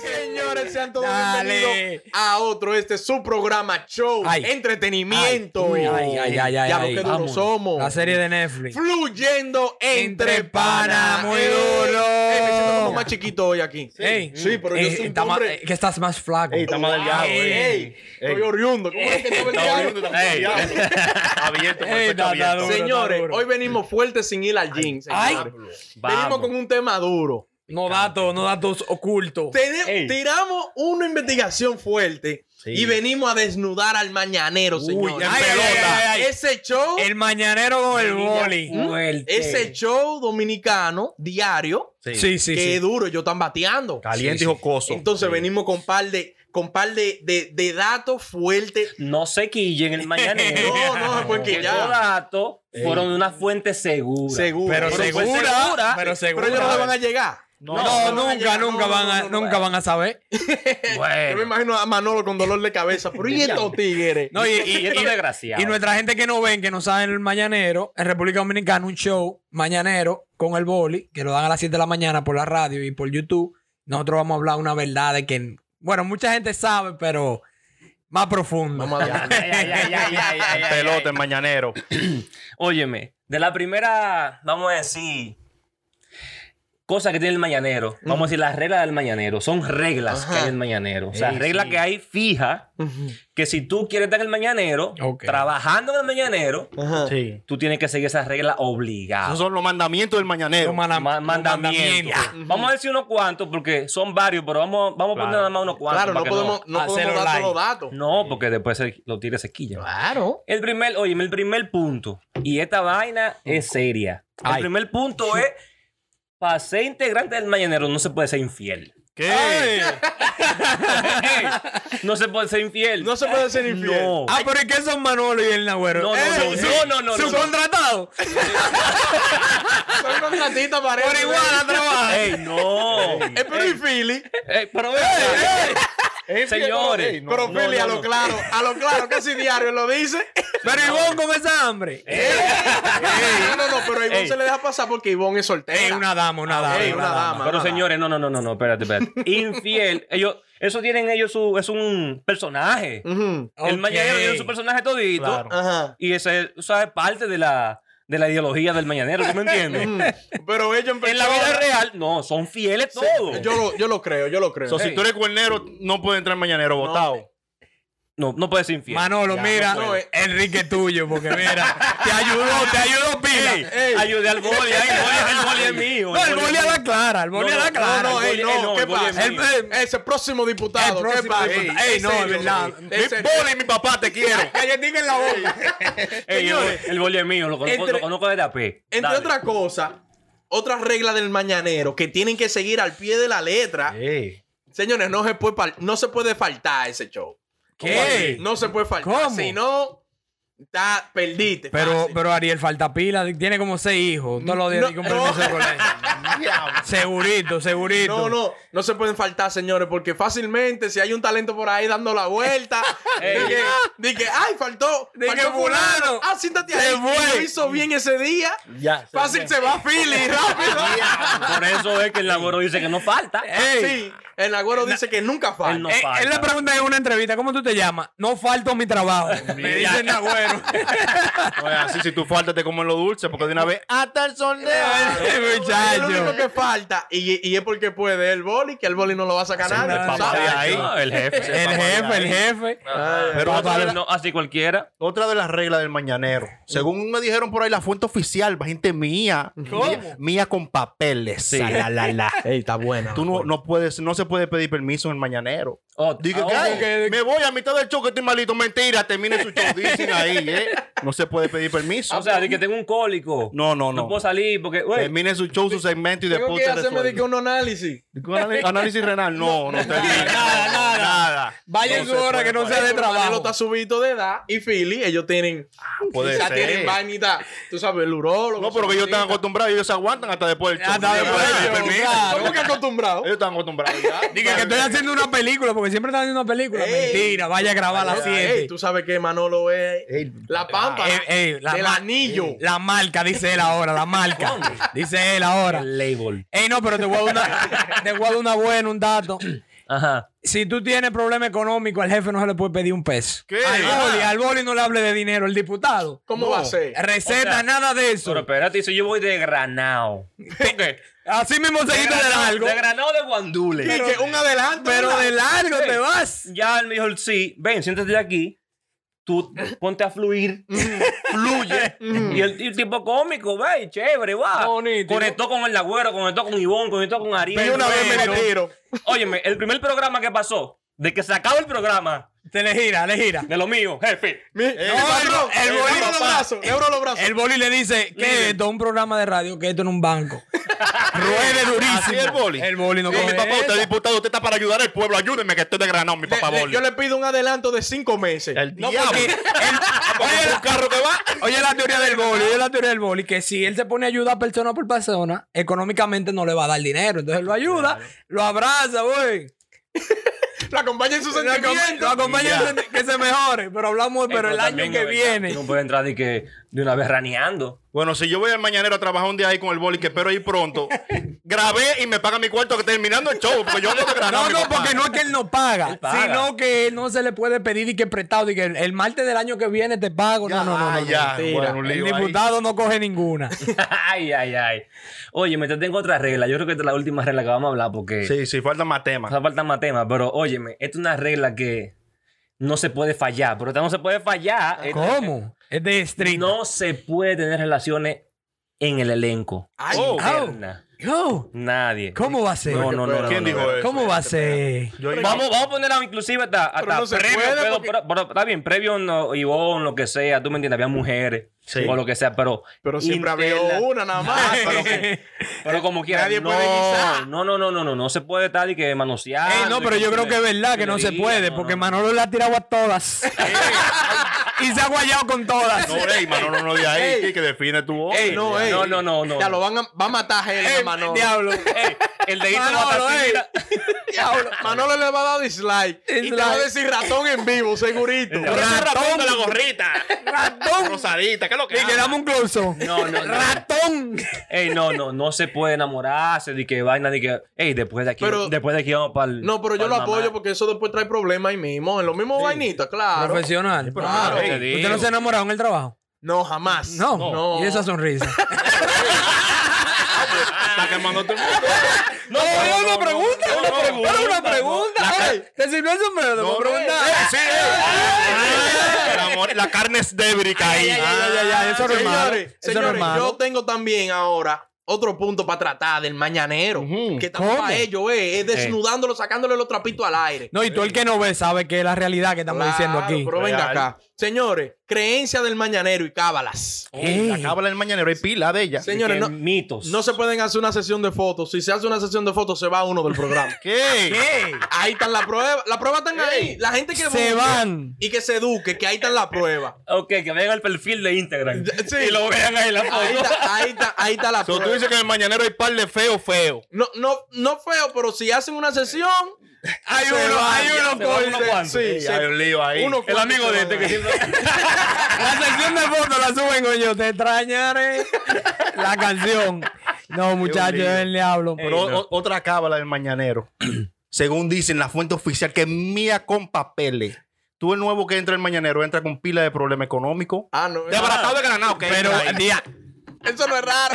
Señores, sean todos Dale. bienvenidos a otro. Este es su programa show. Ay. Entretenimiento. Ay, ay, ay, ay, Ya ay, lo que duro somos. La serie de Netflix. Fluyendo entre Entre panas. muy duro. ey, me siento como más chiquito hoy aquí. Ey, Sí, pero yo eh, soy un hombre- eh, que estás más flaco. Ey, está más delgado, Ey, ey. ey, estoy oriundo. ¿Cómo es que está Ey. abierto. Ey, perfecto, está- está abierto. duro. Señores, hoy venimos fuertes sin ir al gym. Venimos con un tema duro. No datos, no datos ocultos. Tiramos una investigación fuerte Sí. y venimos a desnudar al mañanero, señor. en Ay, ay, pelota. ay, ay, ay. Ese show, El mañanero con el boli. ese show dominicano diario, Sí. Sí, sí, que sí. es duro, ellos están bateando. Caliente Sí, y jocoso. Entonces Sí. venimos con par de con par de, de, de datos fuertes. No se quillen el mañanero. No, no se pueden Que quillar. Estos datos fueron de una fuente segura. Seguro. Pero fue segura, segura. pero segura. Pero ellos no le van a llegar. No, nunca, nunca van a, no, no. nunca van a saber. Yo me Bueno. imagino a Manolo con dolor de cabeza. Pero ¿y estos tigres? No, y, y- Y estos y- desgraciados. y nuestra gente que no ven, que no saben el mañanero, en República Dominicana, un show mañanero con el boli, que lo dan a las 7 de la mañana por la radio y por YouTube. Nosotros vamos a hablar una verdad de que, bueno, mucha gente sabe, pero más profundo. Vamos a dar. Ay, ay, ay, ay, ay, ay, ay, Pelota ay. en mañanero. Óyeme, de la primera, vamos a decir, cosa que tiene el mañanero, vamos a decir las reglas del mañanero, son reglas Ajá. que hay en el mañanero. O sea, Ey, reglas sí. que hay fijas, que si tú quieres estar en el mañanero, trabajando en el mañanero, Ajá. Sí. tú tienes que seguir esas reglas obligadas. Esos son los mandamientos del mañanero. Los mana- Ma- los mandamientos. Vamos a decir unos cuantos, porque son varios, pero vamos, vamos a poner nada más unos cuantos. Claro, no podemos, no podemos dar todos los datos. No, porque después se- los tigres se quillan. Claro. El primer, oye, el primer punto, y esta vaina es seria. El Ay. primer punto es, para ser integrante del mañanero no se puede ser infiel. ¿Qué? no se puede ser infiel. No se puede ser infiel. No. Ah, pero ¿y qué son Manolo y el Nagüero? No, no, Eh, no, sí, no, no, no, no. Subcontratado. Son contratistas para Por igual a trabajar. Ey, no. Es pero y Philly. Ey, pero. Señores. Ey, no. Pero no, Philly, no, a lo no. claro, a lo claro, casi diario lo dice. Pero Ivonne con esa hambre. Ey, no, no, no, pero a Ivonne se le deja pasar porque Ivonne es soltera. Ey, una dama, una dama. Ey, una dama. Pero señores, no, no, no, no, no, espérate, espérate. Infiel, ellos, eso tienen ellos su, es un personaje. El Ok. mañanero tiene su personaje todito. Claro. Ajá. Y ese, o sea, es parte de la, de la ideología del mañanero, ¿tú me entiendes? Ujú. Pero ellos en en la vida real, no, son fieles todos. Yo lo, yo lo creo, yo lo creo. So, si tú eres cuernero, no puedes entrar en mañanero votado. No, no puede ser infiel. Manolo, Ya, mira, no. Enrique es tuyo, porque mira, te ayudó, te ayudó pila. Ey, Ey. ayude al boli, ay, el boli, el boli es mío. No, el boli a la clara, el boli No, a la no, clara. no, el ey, no, no, ¿qué pasa? Ese próximo diputado, El ¿qué próximo pasa? diputado. Ey, Ey, no, es verdad. boli, mi papá, te quiero. En la boca. Ey, el, Señores, boli- el boli es mío, lo conozco, entre- lo conozco desde AP. Entre otras cosas, otras reglas del mañanero que tienen que seguir al pie de la letra. Señores, no se puede, fal- no se puede faltar a ese show. ¿Qué? No se puede faltar. ¿Cómo? Si no, está, perdiste. Pero, fácil. pero Ariel falta pila, tiene como seis hijos. Todos los días No, tiene un no. permiso de colegio. Segurito, segurito. No, no, no se pueden faltar, señores, porque fácilmente si hay un talento por ahí dando la vuelta, Ey. di que, di que, ay, faltó, Di faltó que fulano ah, siéntate se ahí, lo hizo bien ese día, Ya. fácil se va Philly, rápido. Por eso es que el laboro dice que no falta. Ey, Sí, el agüero dice que nunca falta. Él no eh, falta. él le pregunta en una entrevista, ¿cómo tú te llamas? No falto a mi trabajo. Me dice el Nagüero. Así, si tú faltas te comen lo dulce, porque de una vez hasta el sol de Ay, Es lo único que falta, y, y es porque puede el boli, que el boli no lo va a sacar nadie. el jefe. El jefe, el jefe. Pero así cualquiera. otra de las reglas del mañanero. Según me dijeron por ahí, la fuente oficial, gente mía. ¿Cómo? Mía, mía con papeles. Sí. La, la, la. Ey, está buena. Tú no, no puedes, no se puede pedir permiso en el mañanero. Oh, oh, que- me voy a mitad del show que estoy malito. Mentira, termine su show. Dicen ahí, ¿eh? No se puede pedir permiso. o sea, de que tengo un cólico. no, no, No no. puedo salir porque, güey, Termine su show, su segmento y Tengo después que te hacerme de que un análisis. Anal- Análisis renal, no, no, te digo. nada, nada. Vaya en puede que no pagar. sea de Manelo trabajo. está subido de edad y Philly, ellos tienen, Puede quizá ser. tienen vainita, tú sabes, el urólogo. No, pero que ellos están acostumbrados. acostumbrados y ellos se aguantan hasta después del show. Hasta después del show. ¿Cómo que acostumbrado? Ellos están acostumbrados. Dije que estoy haciendo una película, porque siempre están haciendo una película. Mentira, vaya a grabar a las Ey, 7. tú sabes que Manolo es la pampa la del ma- anillo. La marca, dice él ahora, la marca. Dice él ahora. el label. Ey, no, pero te voy a dar una, te voy a dar una buena, un dato. Ajá. si tú tienes problema económico, al jefe no se le puede pedir un peso. ¿Qué? Al Ah. boli, al boli no le hable de dinero, el diputado. ¿Cómo No. va a ser? Receta, O sea, nada de eso. Pero espérate, si yo voy de granado. ¿Por qué? Así mismo seguiste de largo. De granado de guandule. Que un adelanto. Pero de largo Sí. te vas. Ya él me dijo, sí, ven, siéntate aquí. Tú ponte a fluir. fluye. y el, y el tipo cómico, ve, chévere, va. Bonito, Conectó con el Nagüero, conectó con Ivón, conectó con Ariel. Y una vez me Perfecto. le tiro. Óyeme, el primer programa que pasó, de que se acaba el programa, Te le gira, le gira. de lo mío, jefe. Mi, mi patrón, el el boli- los brazos, los brazos. El boli le dice que es esto es un programa de radio, que esto no es un banco. Ruede durísimo. Así el boli. El boli no Sí, mi papá, usted es diputado, usted está para ayudar al pueblo. Ayúdeme que estoy de granado, mi papá le- boli. yo le pido un adelanto de cinco meses. El No, diablo. porque él- Oye, un carro que va. Oye la teoría del boli, oye la teoría del boli, que si él se pone a ayudar persona por persona, económicamente no le va a dar dinero. Entonces lo ayuda, lo abraza, güey. Lo acompaña en acom- sentimientos. lo acompaña en que se mejore, pero hablamos, pero Eh, el año que viene. No puede entrar de que de una vez raneando. Bueno, si yo voy al mañanero a trabajar un día ahí con el boli, que espero ir pronto, grabé y me pagan mi cuarto que terminando el show, porque yo no. No, porque no es que él no paga, Él paga. sino que no se le puede pedir y que prestado y que el, el martes del año que viene te pago. Ya, no, no, no. no, ya, mentira. bueno, el ahí. diputado no coge ninguna. ay, ay, ay. Oye, me te tengo otra regla. Yo creo que esta es la última regla que vamos a hablar porque Sí, sí, faltan más temas. hace falta más temas. Pero óyeme, esta es una regla que no se puede fallar. Pero esta no se puede fallar. Esta- ¿Cómo? Es de street. No se puede tener relaciones en el elenco. Ay, Oh. No. Nadie. ¿Cómo va a ser? No, no, no. no, ¿Quién no, dijo no. eso? ¿Cómo va a ser? Vamos, vamos a poner a- inclusive hasta, hasta Pero no se previo, puede pero, porque- pero- pero está bien, previo no, Ivonne, lo que sea, tú me entiendes, había mujeres Sí. o lo que sea, pero Pero siempre había interna- una nada más. Pero, que- pero como quiera, Nadie no, puede guisar. no, no, no, no, no, no se puede estar y que manosear. Ey, no, pero yo creo que es verdad que no se puede, porque Manolo le ha tirado a todas. y se ha guayado con todas. No, ey, mano, no, no, de ahí, Ey. que define tu voz. Ey, no, ey. no, no, no, no. Ya lo van a, va a matar a a Manolo. Diablo. Ey, el dedito Manolo, va a Diablo, Manolo le va a dar dislike. Y te va a decir ratón en vivo, segurito. Pero ese ratón de la gorrita. Ratón. Rosadita, ¿qué es lo que Y que dame un close No, no, no. Ratón. Ey, no, no, no se puede enamorarse de que vaina, de que, ey, después de aquí, Pero- después de aquí vamos para el. No, pero yo lo apoyo porque eso después trae problemas ahí mismo. En los mismos vainitas, claro. Profesional. Claro. Te Ey, digo. ¿Usted no se ha enamorado en el trabajo? No, jamás. No. No. Y esa sonrisa. Está quemando mundo. No, es una pregunta. no, una no, pregunta. pregunta. ¿Te sirvió el sombrero? Te voy a No, preguntar. eh, sí, eh. La carne es débrica ahí. ya, ya, ya, ya, eso no es malo. Señores, yo tengo también ahora otro punto para tratar del mañanero. Ujú. Que estamos ¿Cómo? para ello, eh, es desnudándolo, sacándole los trapitos al aire. No, y tú el que no ve sabe que es la realidad que estamos diciendo Claro, aquí. Pero venga Real. acá. Señores, creencia del mañanero y cábalas. Ey. La cábala del mañanero hay pila de ella. Señores, no, mitos. no se pueden hacer una sesión de fotos. Si se hace una sesión de fotos, se va uno del programa. ¿Qué? ¿Qué? Ahí están las pruebas. Las pruebas están ahí. La gente que Se van. Y que se eduque, que ahí están las pruebas. Ok, que vean el perfil de Instagram. Sí. Y lo vean ahí en la Ahí foto. está, ahí está, ahí está la So, prueba. tú dices que en el mañanero hay par de feo, feo. No, no, no feo, pero si hacen una sesión, Hay Se uno, va, hay uno con. uno cuantos. Sí, sí. hay un lío ahí. Uno El amigo de este que siempre. La sección de fotos la suben con yo. Te extrañaré. La canción. No, muchachos, es el diablo. Pero Ey, no. o- otra cábala del mañanero. Según dicen la fuente oficial, que es mía con papeles. Tú el nuevo que entra el mañanero entra con pila de problema económico. Ah, no. De abaratado de granado que Pero, día, Eso no es raro.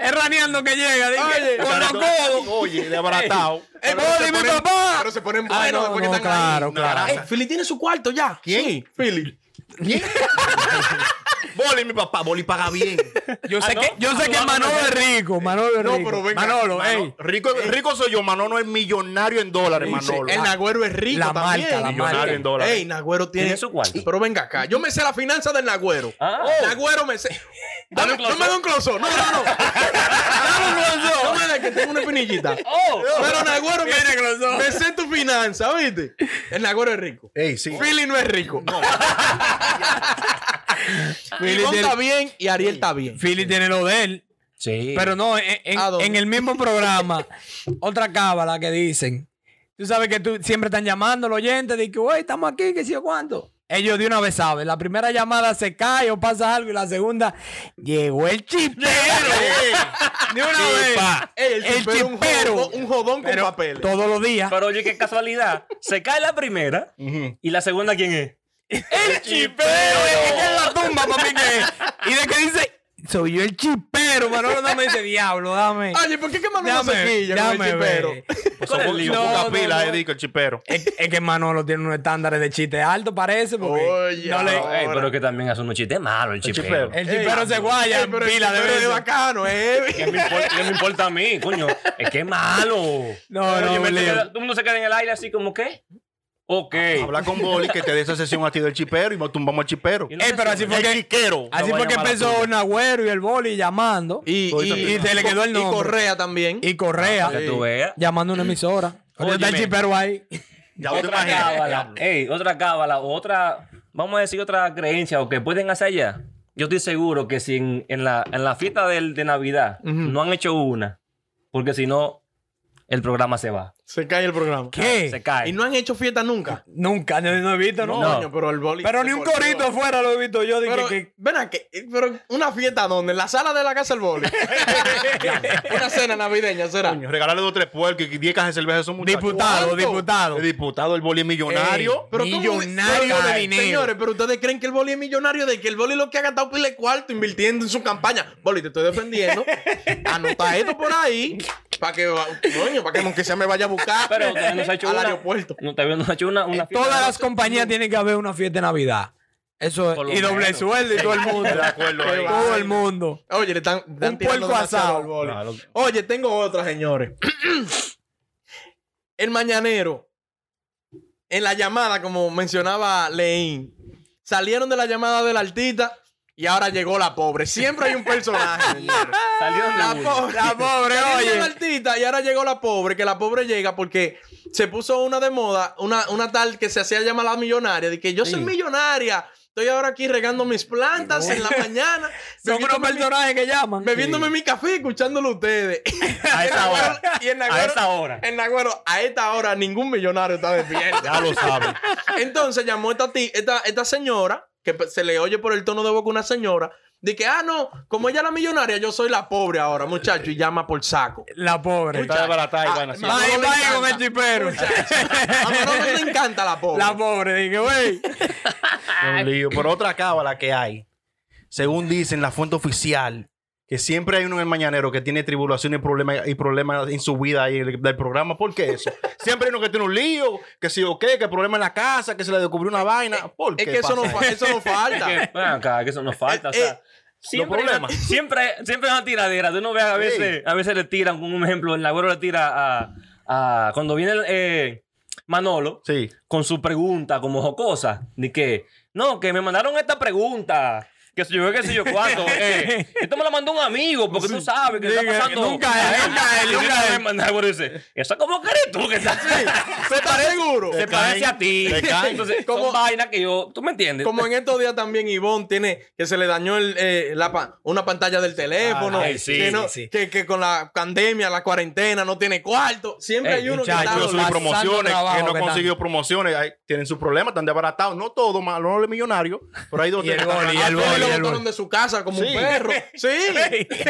es raneando que llega. dije, Oye, con los codos. Oye, de abaratado. ¡Eh, Pero se Boli, mi ponen- papá! Pero se ponen Ah, buenos no, después que no, están claro, ahí. claro. Eh, Philly tiene su cuarto ya. ¿Quién? Sí, Philly. Boli, mi papá. Boli paga bien. Yo sé Ah, ¿no? que, yo sé Ah, que no, Manolo no, es rico. Manolo es No, rico. pero venga, Manolo, Manolo, ey. Rico, rico soy yo. Manolo es millonario en dólares, Manolo. El Nagüero es rico La también. marca, la millonario marca. en dólares. Ey, Nagüero tiene... Tiene su cuarto. Pero venga acá. Yo me sé la finanza del Nagüero. Ah. Nagüero me sé... Dame un no me da un close No, no, no. Dame un close No me da que tengo una espinillita. Oh, Pero Nagüero me, me sé tu finanza, ¿viste? El Nagüero es rico. Ey, sí. Philly no es rico. Philly Ivonne tiene- está bien y Ariel está bien. Philly tiene lo de él. Sí. Pero no, en, el mismo programa, otra cábala que dicen. Tú sabes que tú siempre están llamando los oyentes de que, güey, estamos aquí, que sí o cuánto. Ellos de una vez saben. La primera llamada se cae o pasa algo y la segunda llegó el chipero. de una vez. El, El chipero, un jodón, un jodón con Pero papeles. todos los días. Pero oye, qué casualidad. Se cae la primera y la segunda, ¿quién es? El chipero. Es que es la tumba, papi. Que, y de que dice, soy yo el chipero. Manolo dame ese diablo, dame. Oye, ¿por qué que Manolo Déjame, se quilla con el chipero? Pues ¿Cuál es son el lío? son No, no, no. digo, el chipero. Es, es que Manolo tiene unos estándares de chiste alto, parece. Porque Oye, no le-. Ey, pero que también hace unos chistes malos el chipero. chipero. el Ey, chipero se guaya ey, en pero el pila de chipero es veces. bacano, eh. ¿Qué me, importa, qué me importa a mí, coño? Es que es malo. No, no, lío. todo el mundo se queda en el aire así como, ¿qué? Ok. Habla con Boli que te dé esa sesión a ti del chipero y nos tumbamos al chipero. Y me pero así fue El que- chiquero. Así fue que empezó. Nagüero y el boli llamando. Y, Y, y, Y se le quedó el nombre. Correa también. Correa Para que tú veas. llamando a una emisora. Ahorita está el chipero ahí. Ya Otra cábala. Ey, otra cábala. Otra, vamos a decir otra creencia o que pueden hacer allá. Yo estoy seguro que si en, en la, en la fiesta del- de Navidad no han hecho una, porque si no, el programa se va. Se cae el programa. ¿Qué? Se cae. Y no han hecho fiesta nunca. Nunca, no, no he visto, ¿no? No, coño, pero el boli. Pero ni un corito afuera lo he visto yo. Dije Pero, que, ven aquí, pero una fiesta donde, en la sala de la casa del boli. una cena navideña será. Coño, regalarle dos tres puercos y 10 cajas de cerveza a esos muchachos. diputado, ¿Cuánto? diputado. El diputado, el boli es millonario. Ey. Pero ¿cómo- Millonario pero, de dinero. Señores, pero ustedes creen que el boli es millonario de que el boli lo que ha gastado pile de cuarto invirtiendo en su campaña. Boli, te estoy defendiendo. Anota esto por ahí para que, coño, para que aunque sea me vaya a buscar Pero todavía no se ha hecho al una. aeropuerto. No, todavía no se ha hecho una, una fiesta. Todas las compañías tienen que haber una fiesta de Navidad. Eso Por es. lo Y doble menos. sueldo y todo el mundo. De acuerdo ahí. todo el mundo. Oye, le están, le están Un tirando puerco demasiado asado. al boli. Claro. Oye, tengo otra, señores. el mañanero, en la llamada, como mencionaba Leín, salieron de la llamada del artista y ahora llegó la pobre. Siempre hay un personaje, de La pobre, La pobre, oye. artista y ahora llegó la pobre, que la pobre llega porque se puso una de moda, una, una tal que se hacía llamar la millonaria, de que yo soy millonaria. Estoy ahora aquí regando mis plantas en la mañana. Son unos personajes que llaman. bebiéndome mi café, escuchándolo ustedes. A esa hora. Y en A Nagüero, esa hora. en Nagüero, a esta hora ningún millonario está despierto. Ya lo saben. Entonces llamó esta, ti- esta, esta señora, que se le oye por el tono de boca una señora, de que, ah, no, como ella es la millonaria, yo soy la pobre ahora, muchacho, y llama por saco. La pobre. Está desbaratada y Ah, así. con el chipero. A Manolo le encanta la pobre. La pobre. Dije, güey. Un lío. Pero otra cábala que hay, según dicen la fuente oficial, que siempre hay uno en el mañanero que tiene tribulaciones y problemas y problemas en su vida y el- del programa. ¿Por qué eso? Siempre hay uno que tiene un lío, que si o qué, que problema en la casa, que se le descubrió una vaina. ¿Por es qué que eso no, eso no falta. Acá, que eso nos falta. O Eh, sea, eh, siempre, hay problemas. una- siempre, siempre una tiradera. Tú no ves a veces, a veces le tiran, como un ejemplo, el agüero le tira a, a- cuando viene el, eh, Manolo Sí. con su pregunta como jocosa, de que, no, que me mandaron esta pregunta. Que si yo, que si yo cuánto. Eh, esto me lo mandó un amigo, porque tú sabes que está pasando. nunca él, nunca él, nunca él. a mandar, bueno, dice, eso como que eres tú que estás ¿Se está seguro? Se Te parece a ti. Entonces, Como- son vainas que yo. ¿Tú me entiendes? Como en estos días también Ivonne tiene que se le dañó el, eh, la pa- una pantalla del teléfono. Ay, sí, que, no- sí, sí. Que, que con la pandemia, la cuarentena, no tiene cuarto. Siempre Ey, hay uno muchacho, que está promociones, trabajo que no han conseguido promociones, tienen sus problemas, están desbaratados. No todo, malo, no los millonarios, pero hay dos Y el boli, y boli, lo botaron de su casa como Sí. un perro. Sí.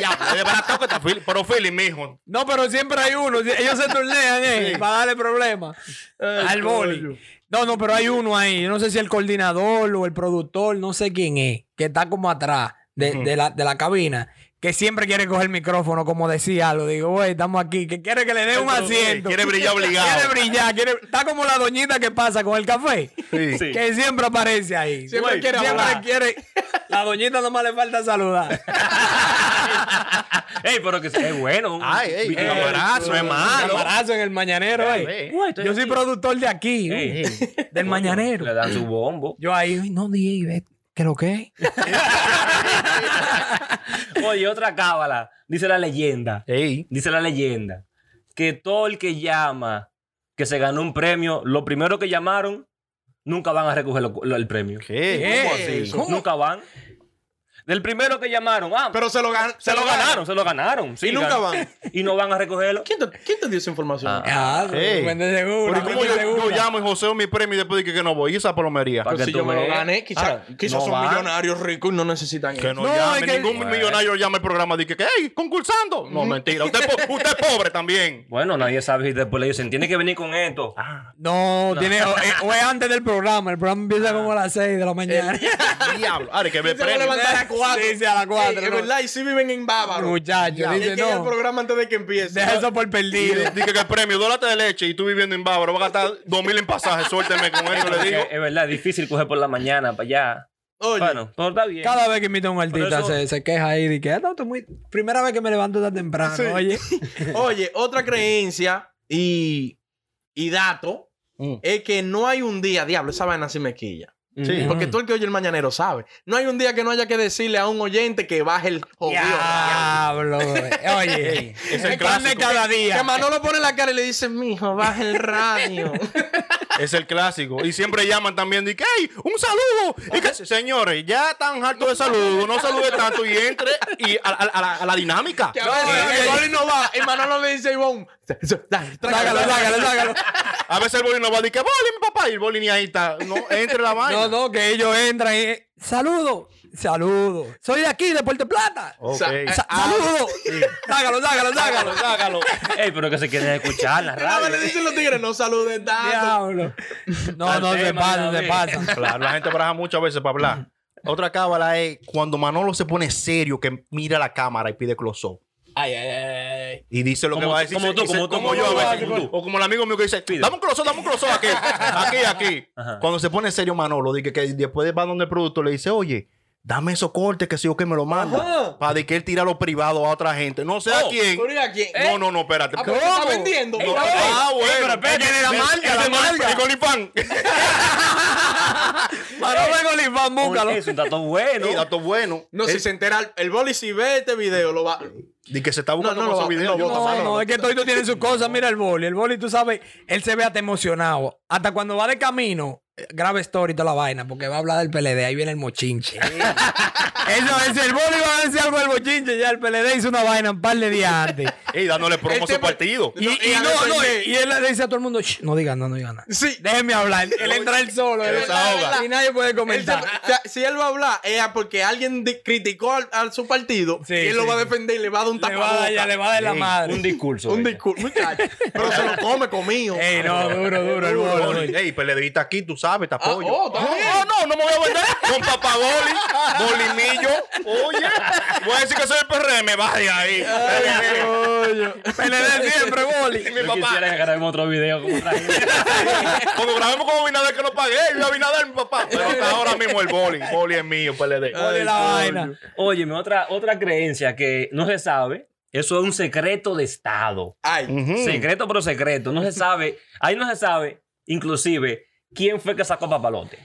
Ya, es desbaratado que está Philly, pero Philly, mijo. No, pero siempre hay uno. Ellos se turnean, eh, Sí. para darle problemas al boli. No, no, pero hay uno ahí. Yo no sé si el coordinador o el productor, no sé quién es, que está como atrás de, de la, de la cabina, que siempre quiere coger el micrófono, como decía algo. Digo, güey, estamos aquí, que quiere que le dé un asiento. Quiere brillar obligado. Quiere brillar, quiere... está como la doñita que pasa con el café. Sí. Sí. Que siempre aparece ahí. Siempre Güey, quiere siempre hablar. quiere. La doñita nomás le falta saludar. Ey, pero que es bueno. Ay, ey, Viste, ey, no, abrazo, no es malo. Abrazo en el mañanero, eh. Ey. Yo soy aquí. productor de aquí, Ey. del mañanero. Le dan su bombo. Yo ahí, "Ay, no, DJ, ¿qué lo que? Oye, otra cábala. Dice la leyenda. Ey. Dice la leyenda. Que todo el que llama que se ganó un premio, lo primero que llamaron, nunca van a recoger lo- lo- el premio. ¿Qué? ¿Cómo así? ¿Cómo? Nunca van. Del primero que llamaron. Ah, Pero se lo, gan- se, lo ganaron, se lo ganaron. sí, Y nunca van. Y no van a recogerlo. ¿Quién te, quién te dio esa información? Ah. Ah, Ey. vende seguro. Pero ¿y ¿cómo vende yo, yo llamo y joseo mi premio y después dije que no voy? ¿Y esa palomería? Pa- Pues que si tú yo me lo gané, quizás no son van. millonarios ricos y no necesitan Que eso. no, No, llame, es que- ningún Bueno. millonario llama al programa y dice que, hey, concursando. No, mentira. Usted, usted es pobre también. Bueno, nadie sabe si después le dicen, tiene que venir con esto. No, tiene, o, eh, o es antes del programa. El programa empieza como a las 6 de la mañana. Diablo. Ahora que a premio. Levantar a las 4. Sí, sí, a las cuatro, Es no. verdad, y sí viven en Bávaro. Muchacho, Tienen dice no. programa antes de que empiece. Deja eso por perdido. Dije que el premio, dos latas de leche y tú viviendo en Bávaro, vas a gastar dos mil en pasaje. Suélteme con eso, le digo. es verdad, es difícil coger por la mañana para allá. Oye, Bueno, pero está bien. Cada vez que invita a un artista eso- se, se queja ahí de que "Ah, no, estoy muy... primera vez que me levanto tan temprano, Sí. oye. oye, otra creencia y, y dato Mm. es que no hay un día, diablo, esa vaina sí me quilla. Sí. Porque todo el que oye el mañanero sabe. No hay un día que no haya que decirle a un oyente que baje el jodido. Diablo, oye. Es el clásico. cada Que día. Manolo pone la cara y le dice, mijo, baja el radio. Es el clásico. Y siempre llaman también de que, hey, un saludo. Y que, señores, ya están hartos de saludos. No salude tanto y entre y a, a- a la, a la dinámica. veces el boli no va. Y Manolo le dice a Ivonne, Sácalo, sácalo, sácalo. A veces el boli no va decir que boli, mi papá. Y el boli ni ahí está. No, entre la vaina. No, no, que ellos entran y... Saludo, saludo. Soy de aquí, de Puerto Plata. Ok. Sa- Sa- saludo. Sácalo, sácalo, sácalo. Sácalo. Ey, pero que se quieren escuchar la vez radio. le dicen los tigres, no saluden tanto. Diablo. No, no, se pasa, se pasa. Claro, la gente baraja muchas veces para hablar. Otra cábala es cuando Manolo se pone serio, que mira la cámara y pide close-up. Ay, ay, ay. Y dice lo que va a decir. como tú, como tú, como yo a veces. O como el amigo mío que dice, Pide. dame un close dame un close aquí. Aquí, aquí. Cuando se pone serio Manolo, que después va donde el productor le dice, oye, dame esos cortes que si yo que me lo manda. Ajá. Para de que él tira lo privado a otra gente. No sé a Oh, quién. ¿Pero y a quién? No, no, no, espérate. Ah, se está vendiendo. No, ah, ey, bueno. pero espérate, la el- marca, la de marca. el Golifán. Manolo de Golifán, búscalo. Es un dato bueno. Sí, dato bueno. No, si Él- se entera, el boli si ve este video, lo va... Di que se está buscando No, no, no, video. no, Yo no, no, No, no, no, es que todo tiene sus cosas. Mira el boli. El boli, tú sabes, él se ve hasta emocionado. Hasta cuando va de camino, eh, grave story y toda la vaina, porque va a hablar del PLD. Ahí viene el mochinche. Eso es, el boli va a decir algo del mochinche. Ya el PLD hizo una vaina un par de días antes. Ey, dándole promo a su partido. Y, No, y y no, no, y él le dice a todo el mundo, "Shh, no digan, no, no digan nada. Sí. Déjenme hablar. Él entra él solo. Él él- desahoga. y nadie puede Él se- comentar. o sea, si él va a hablar, es porque alguien criticó al- a, su partido Sí, y él lo va a defender y le va a dar un Le dar, ya le va a dar la madre. Un discurso. Un discurso, muchacho. Pero se lo come comido. Ey, no, duro, duro, el boli. Boli. Ey, PLDista aquí, tú sabes, te apoyo. oh, también. no, no, no me voy a vender con papá Boli, Bolimillo. Oye, voy a decir que soy el PRM, vaya ahí. PLD siempre, boli. Mi Yo papá. quisiera que grabemos otro video como. Cuando grabemos con Abinader que lo pagué, y Abinader mi papá. Pero hasta ahora mismo el Boli. Boli es mío, PLD. Boli la vaina. Óyeme, otra, otra creencia que no se sabe. Eso es un secreto de Estado. Ay. Secreto, pero secreto. No se sabe. Ahí no se sabe, inclusive, quién fue que sacó Papalote.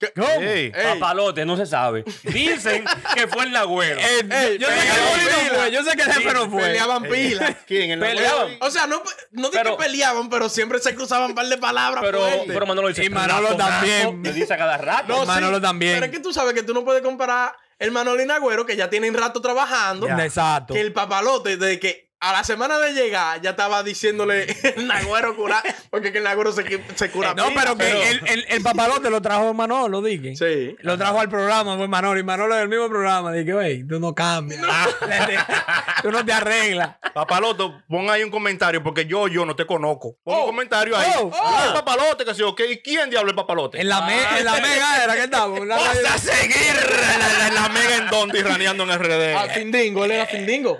Ey. Ey. Papalote, no se sabe. Dicen que fue el Nagüero. Ey, Yo sé que peleaban Boli no fue. Yo sé que el jefe no fue. Peleaban pila. ¿Quién? El Peleaban. O sea, no, no di Pero- que peleaban, pero siempre se cruzaban un par de palabras Pero, fuertes. pero Manolo dice. Y Manolo "Rato, también". rato", Le dice a cada rato. No, Manolo sí, también. Pero es que tú sabes que tú no puedes comparar el Manolo y Nagüero, que ya tienen rato trabajando, Exacto. que el papalote, de que a la semana de llegar ya estaba diciéndole el Nagüero curar, porque que el Nagüero se, se cura No, pila, pero que el, el, el papalote lo trajo Manolo, dije. Sí. Lo trajo al programa, fue Manolo. Y Manolo en el mismo programa. Dije, wey, tú no cambias. tú no te arreglas. Papaloto, pon ahí un comentario porque yo, yo no te conozco. Pon un Oh, comentario ahí. oh, Ah, el papalote, que sí, ok. ¿Y quién diablo es papalote? En la, me- en la mega era que la Vas a seguir en la, en la mega en donde raneando en RD. Ah, Findingo, él era Findingo.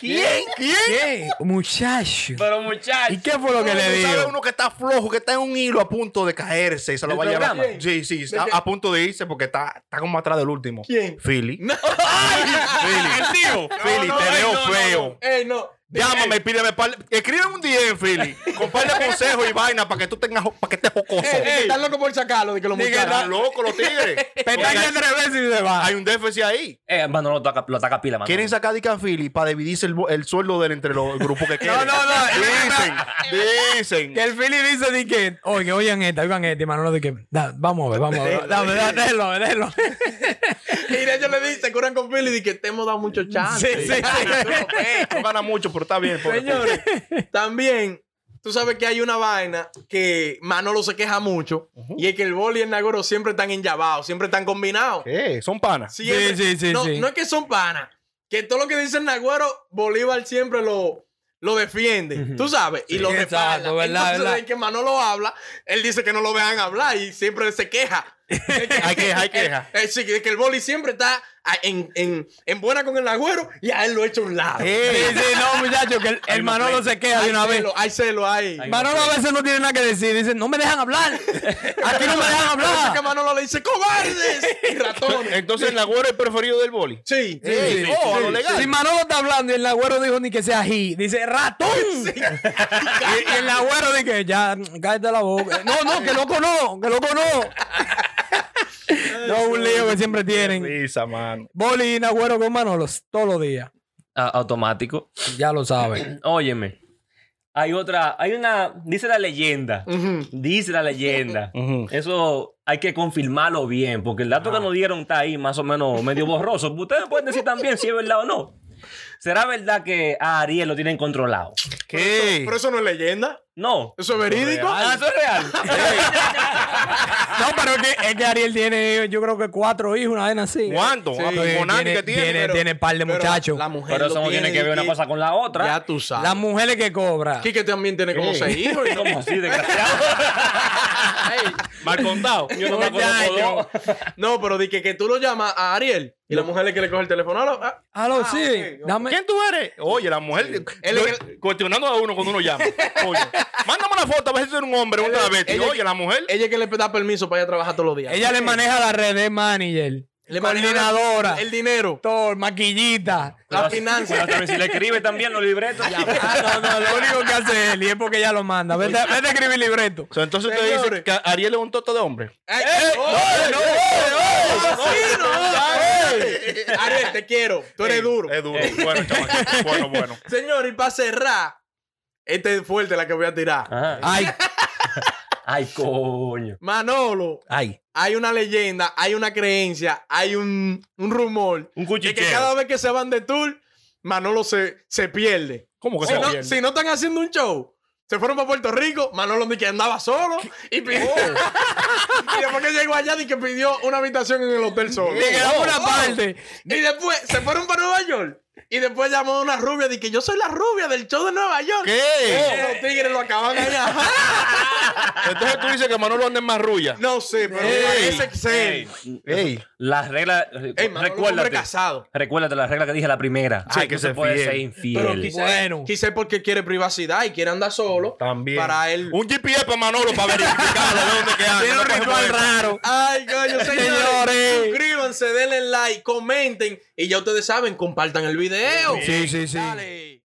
¿Quién? ¿Quién? ¿Qué? Muchacho. Pero muchachos. ¿Y qué fue lo que le ¿Tú ¿Sabes dijo? uno que está flojo, que está en un hilo a punto de caerse y se lo ¿El va a llevar? Sí, sí, ¿De a, a punto de irse porque está, está como atrás del último. ¿Quién? Philly. No. Philly. El tío. Philly, no, te veo no, no, feo. No. Ey, no. Llámame y pídeme par, escribe un DM, Philly, con par de consejos y vaina para que tú tengas, para que estés jocoso. Ey, ey, están locos por sacarlo de que muchachos. Están locos los tigres. Pestaña tres veces y se va. Hay un déficit ahí. Eh, Manolo lo ataca, lo ataca pila, Manolo. Quieren sacar de Philly para dividirse el, el sueldo de él entre los grupos que quieren. no, no. Dicen, dicen. Que el Philly dice de que, oye, oigan esta, oigan esta, Manolo de que, da, vamos a ver, vamos a ver, dame, déjelo, déjelo. Y ellos le dicen, se curan con Philly y que te hemos dado mucho chance. Sí, sí, sí. No gana mucho, pero está bien. pobre Señores, también tú sabes que hay una vaina que Manolo se queja mucho y es que el boli y el nagoro siempre están enllabados, siempre están combinados. ¿Qué? Son panas. Sí, sí, sí, no, sí. no es que son panas, que todo lo que dice el nagüero, Bolívar siempre lo, lo defiende. Tú sabes, y lo exacto, respalda. verdad, Entonces, verdad. en que Manolo habla, él dice que no lo vean hablar y siempre se queja. Hay queja, hay queja. Eh, sí, que el boli siempre está en, en, en buena con el nagüero y a él lo echa a un lado. Sí, sí, no, muchachos, que el, el Manolo se queda de una vez. celo, hay celo ahí. Hay- Manolo a veces no tiene nada que decir. Dice, no me dejan hablar. Aquí no me dejan es que hablar. Manolo le dice ¡Cobardes! y ratones. Entonces el Nagüero es el preferido del boli. Sí, sí, sí, oh, lo legal. Si Manolo está hablando y el agüero dijo ni que sea ají, dice ratón. y, y el agüero dice ya, cállate la boca. No, no, que loco no, que loco no. no, un lío que siempre tienen. Risa, mano. Boli y Nagüero con Manolo todos los días. Ah, automático. Ya lo saben. Óyeme. Hay otra, hay una, dice la leyenda. Dice la leyenda. Eso hay que confirmarlo bien, porque el dato que nos dieron está ahí más o menos medio borroso. Ustedes pueden decir también si es verdad o no. ¿Será verdad que a Ariel lo tienen controlado? ¿Qué? Pero eso no es leyenda. No. Eso es verídico. Ah, eso es real. No, pero es que, es que Ariel tiene, yo creo que cuatro hijos, una vez así. ¿Cuánto? Sí, Ah, Tiene, que tiene. tiene, pero- tiene par de Pero muchachos. La mujer Pero eso no tiene que ver una cosa con la otra. Ya tú sabes. Las mujeres que cobra. Quique también tiene como seis hijos. y ¿Cómo así, desgraciado? Mal contado. Yo no me dos. No, pero di que, que tú lo llamas a Ariel y la mujer es que le coge el teléfono. Aló, ah, Aló, Ah, sí. Dame. ¿Quién tú eres? Oye, la mujer Él yo- es cuestionando a uno cuando uno llama. Oye, mándame una foto a ver si eres un hombre, un Él es- travesti. ella- Oye, la mujer. Ella es que le da permiso para ir a trabajar todos los días. Ella le maneja las redes, manager. Le maneja coordinadora. El dinero. Todo, maquillita. La Pero- finanza. también si le escribe también los libretos. Ah, no, no, lo único que hace él y es porque ella lo manda. Vete, vete a escribir libreto. Entonces te Señores. dice que Ariel es un toto de hombre. No, no, no. Ariel, te quiero. Tú eres duro. Es duro. Bueno, chaval. Bueno, bueno. Señor, y para cerrar, esta es fuerte la que voy a tirar. Ajá. Ay, Ay, coño. Manolo, Ay. hay una leyenda, hay una creencia, hay un, un rumor Un de cuchicheo. que cada vez que se van de tour, Manolo se, se pierde. ¿Cómo que Si se no, pierde? si no están haciendo un show, se fueron para Puerto Rico, Manolo ni que andaba solo y pidió. y después que llegó allá, ni que pidió una habitación en el hotel solo. le una Oh. parte. Y después se fueron para Nueva York. Y después llamó a una rubia de que yo soy la rubia del show de Nueva York. ¿Qué? Los tigres lo acaban allá. Entonces tú dices que Manolo anda en marrulla. No sé, pero Ey. parece que Ey, sí. Ey. Las reglas. Ey, Manolo recuérdate. casado. Recuérdate la regla que dije la primera. Sí, que ser se puede fiel. ser Pero infiel. quizá, Bueno. quizá porque quiere privacidad y quiere andar solo. También. Para él. Un GPS para Manolo para verificarlo de dónde que anda. Tiene un ritual raro. Ay, coño, señores. Señores. Suscríbanse, denle like, comenten. Y ya ustedes saben, compartan el video. Sí, sí, sí. Dale.